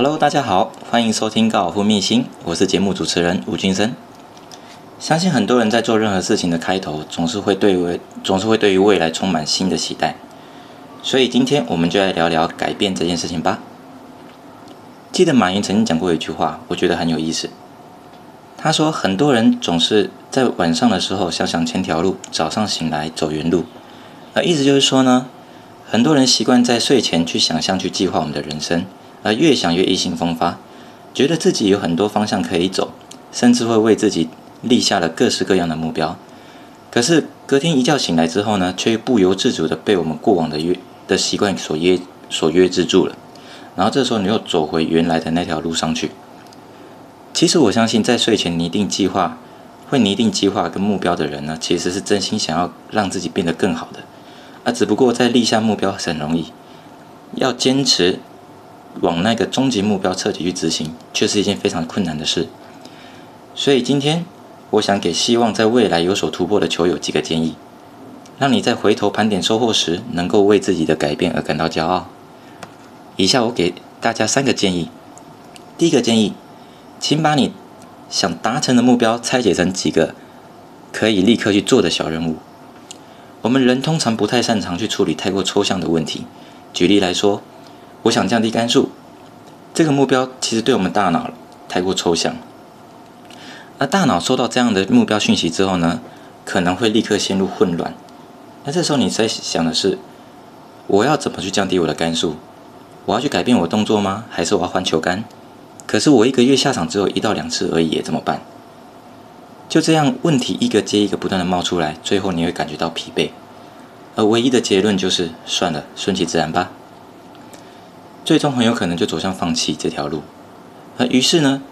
Hello，大家好，欢迎收听高尔夫秘辛，我是节目主持人吴俊生。相信很多人在做任何事情的开头，总是会对未总是会对于未来充满新的期待。所以今天我们就来聊聊改变这件事情吧。记得马云曾经讲过一句话，我觉得很有意思。他说，很多人总是在晚上的时候想想千条路，早上醒来走原路。那意思就是说呢，很多人习惯在睡前去想象、去计划我们的人生。而越想越意兴风发，觉得自己有很多方向可以走，甚至会为自己立下了各式各样的目标。可是隔天一觉醒来之后呢，却不由自主的被我们过往的约的习惯所约所约制住了。然后这时候你又走回原来的那条路上去。其实我相信，在睡前拟定计划、会拟定计划跟目标的人呢，其实是真心想要让自己变得更好的。啊，只不过在立下目标很容易，要坚持。往那个终极目标彻底去执行，却是一件非常困难的事。所以今天，我想给希望在未来有所突破的球友几个建议，让你在回头盘点收获时，能够为自己的改变而感到骄傲。以下我给大家三个建议。第一个建议，请把你想达成的目标拆解成几个可以立刻去做的小任务。我们人通常不太擅长去处理太过抽象的问题。举例来说。我想降低杆数，这个目标其实对我们大脑太过抽象。那大脑收到这样的目标讯息之后呢，可能会立刻陷入混乱。那这时候你在想的是，我要怎么去降低我的杆数？我要去改变我动作吗？还是我要换球杆？可是我一个月下场只有一到两次而已，怎么办？就这样，问题一个接一个不断的冒出来，最后你会感觉到疲惫，而唯一的结论就是算了，顺其自然吧。最终很有可能就走向放弃这条路，而于是呢，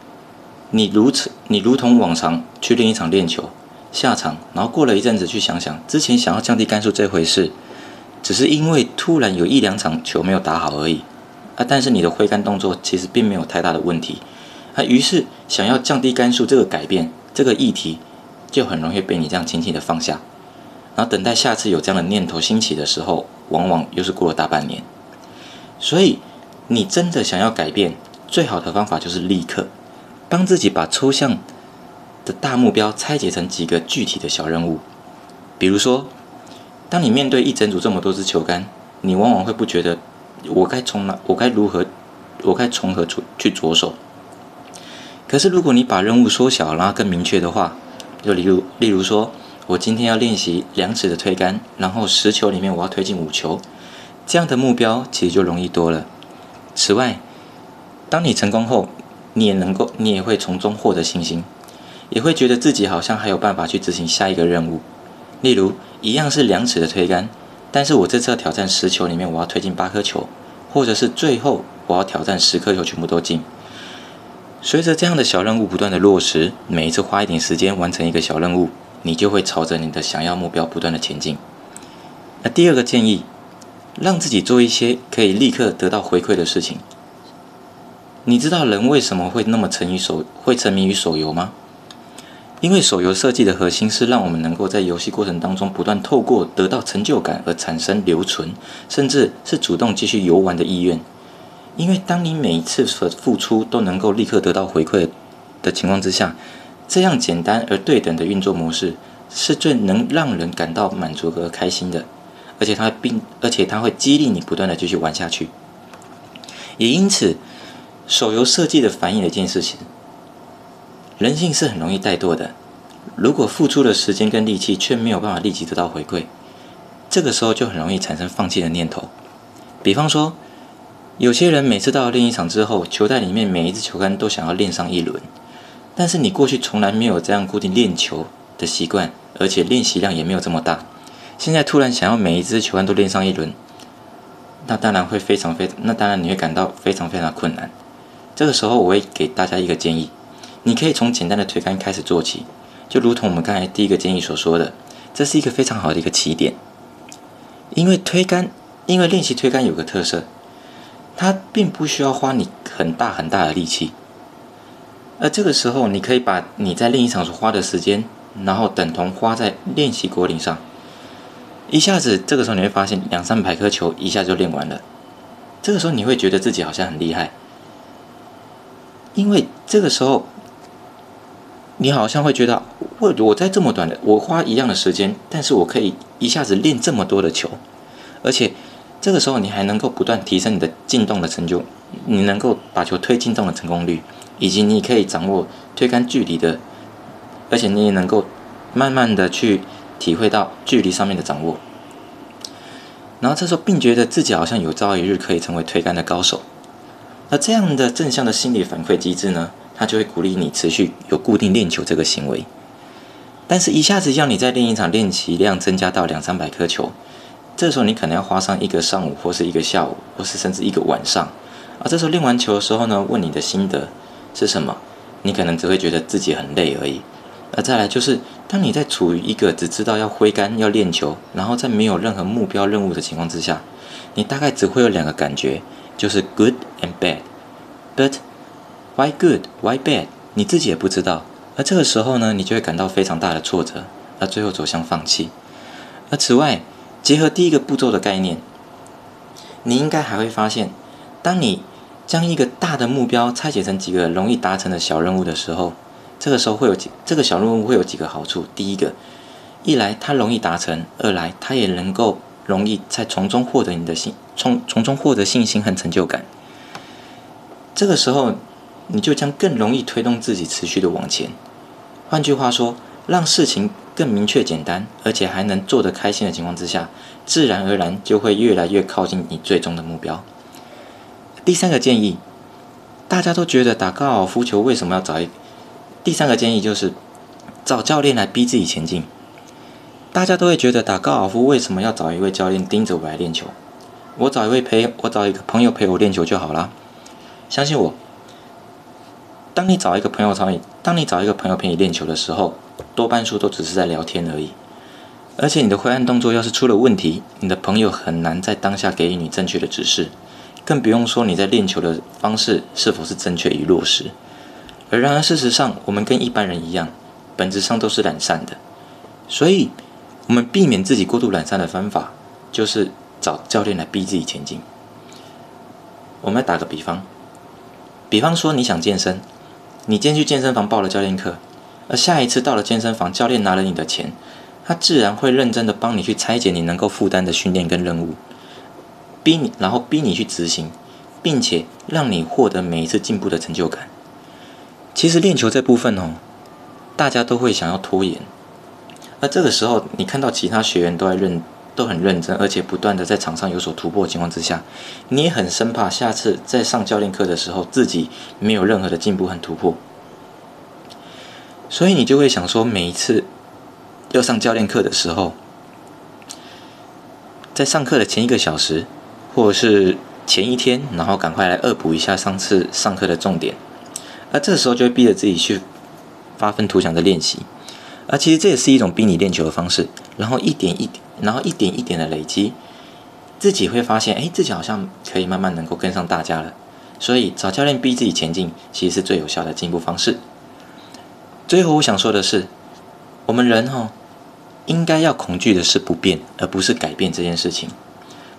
你如此，你如同往常去练一场练球，下场，然后过了一阵子去想想，之前想要降低杆数这回事，只是因为突然有一两场球没有打好而已，啊，但是你的挥杆动作其实并没有太大的问题，啊，于是想要降低杆数这个改变这个议题，就很容易被你这样轻轻的放下，然后等待下次有这样的念头兴起的时候，往往又是过了大半年，所以。你真的想要改变，最好的方法就是立刻帮自己把抽象的大目标拆解成几个具体的小任务。比如说，当你面对一整组这么多支球杆，你往往会不觉得我该从哪，我该如何，我该从何处去着手。可是如果你把任务缩小，然后更明确的话，就例如，例如说我今天要练习两尺的推杆，然后十球里面我要推进五球，这样的目标其实就容易多了。此外，当你成功后，你也能够，你也会从中获得信心，也会觉得自己好像还有办法去执行下一个任务。例如，一样是两尺的推杆，但是我这次要挑战十球里面我要推进八颗球，或者是最后我要挑战十颗球全部都进。随着这样的小任务不断的落实，每一次花一点时间完成一个小任务，你就会朝着你的想要目标不断的前进。那第二个建议。让自己做一些可以立刻得到回馈的事情。你知道人为什么会那么沉于手会沉迷于手游吗？因为手游设计的核心是让我们能够在游戏过程当中不断透过得到成就感而产生留存，甚至是主动继续游玩的意愿。因为当你每一次的付出都能够立刻得到回馈的情况之下，这样简单而对等的运作模式是最能让人感到满足和开心的。而且它并，而且它会激励你不断的继续玩下去。也因此，手游设计的反映了一件事情：人性是很容易怠惰的。如果付出的时间跟力气却没有办法立即得到回馈，这个时候就很容易产生放弃的念头。比方说，有些人每次到了练一场之后，球袋里面每一支球杆都想要练上一轮，但是你过去从来没有这样固定练球的习惯，而且练习量也没有这么大。现在突然想要每一支球杆都练上一轮，那当然会非常非，那当然你会感到非常非常困难。这个时候我会给大家一个建议，你可以从简单的推杆开始做起，就如同我们刚才第一个建议所说的，这是一个非常好的一个起点。因为推杆，因为练习推杆有个特色，它并不需要花你很大很大的力气，而这个时候你可以把你在练习场所花的时间，然后等同花在练习果岭上。一下子，这个时候你会发现两三百颗球一下就练完了。这个时候你会觉得自己好像很厉害，因为这个时候，你好像会觉得，我我在这么短的，我花一样的时间，但是我可以一下子练这么多的球，而且这个时候你还能够不断提升你的进洞的成就，你能够把球推进洞的成功率，以及你可以掌握推杆距离的，而且你也能够慢慢的去体会到距离上面的掌握，然后这时候并觉得自己好像有朝一日可以成为推杆的高手。那这样的正向的心理反馈机制呢，它就会鼓励你持续有固定练球这个行为。但是，一下子要你在练一场练习量增加到两三百颗球，这时候你可能要花上一个上午，或是一个下午，或是甚至一个晚上。而这时候练完球的时候呢，问你的心得是什么？你可能只会觉得自己很累而已。而再来就是，当你在处于一个只知道要挥杆、要练球，然后在没有任何目标任务的情况之下，你大概只会有两个感觉。就是 good and bad，but why good why bad？你自己也不知道。而这个时候呢，你就会感到非常大的挫折，而最后走向放弃。而此外，结合第一个步骤的概念，你应该还会发现，当你将一个大的目标拆解成几个容易达成的小任务的时候，这个时候会有几这个小任务会有几个好处。第一个，一来它容易达成，二来它也能够。容易在从中获得你的信，从从中获得信心和成就感。这个时候，你就将更容易推动自己持续的往前。换句话说，让事情更明确简单，而且还能做得开心的情况之下，自然而然就会越来越靠近你最终的目标。第三个建议，大家都觉得打高尔夫球为什么要找一？第三个建议就是找教练来逼自己前进。大家都会觉得打高尔夫为什么要找一位教练盯着我来练球？我找一位陪我找一个朋友陪我练球就好了。相信我，当你找一个朋友找你，当你找一个朋友陪你练球的时候，多半数都只是在聊天而已。而且你的挥杆动作要是出了问题，你的朋友很难在当下给予你正确的指示，更不用说你在练球的方式是否是正确与落实。而然而事实上，我们跟一般人一样，本质上都是懒散的，所以。我们避免自己过度懒散的方法，就是找教练来逼自己前进。我们来打个比方，比方说你想健身，你今天去健身房报了教练课，而下一次到了健身房，教练拿了你的钱，他自然会认真的帮你去拆解你能够负担的训练跟任务，逼你，然后逼你去执行，并且让你获得每一次进步的成就感。其实练球这部分哦，大家都会想要拖延。那这个时候，你看到其他学员都在认，都很认真，而且不断的在场上有所突破的情况之下，你也很生怕下次在上教练课的时候，自己没有任何的进步和突破，所以你就会想说，每一次要上教练课的时候，在上课的前一个小时，或者是前一天，然后赶快来恶补一下上次上课的重点，那这时候就会逼着自己去发愤图强的练习。而其实这也是一种逼你练球的方式，然后一点一点，然后一点一点的累积，自己会发现，哎，自己好像可以慢慢能够跟上大家了。所以找教练逼自己前进，其实是最有效的进步方式。最后我想说的是，我们人哈，应该要恐惧的是不变，而不是改变这件事情。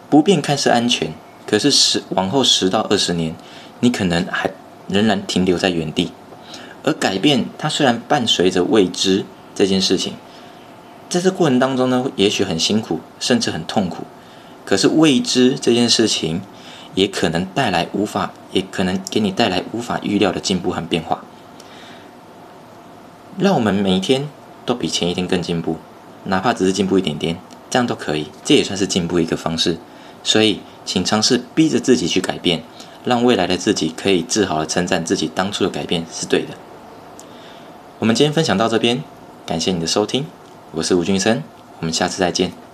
不变看似安全，可是十往后十到二十年，你可能还仍然停留在原地。而改变，它虽然伴随着未知。这件事情，在这过程当中呢，也许很辛苦，甚至很痛苦。可是未知这件事情，也可能带来无法，也可能给你带来无法预料的进步和变化。让我们每一天都比前一天更进步，哪怕只是进步一点点，这样都可以，这也算是进步一个方式。所以，请尝试逼着自己去改变，让未来的自己可以自豪的称赞自己当初的改变是对的。我们今天分享到这边。感谢你的收听，我是吴俊生，我们下次再见。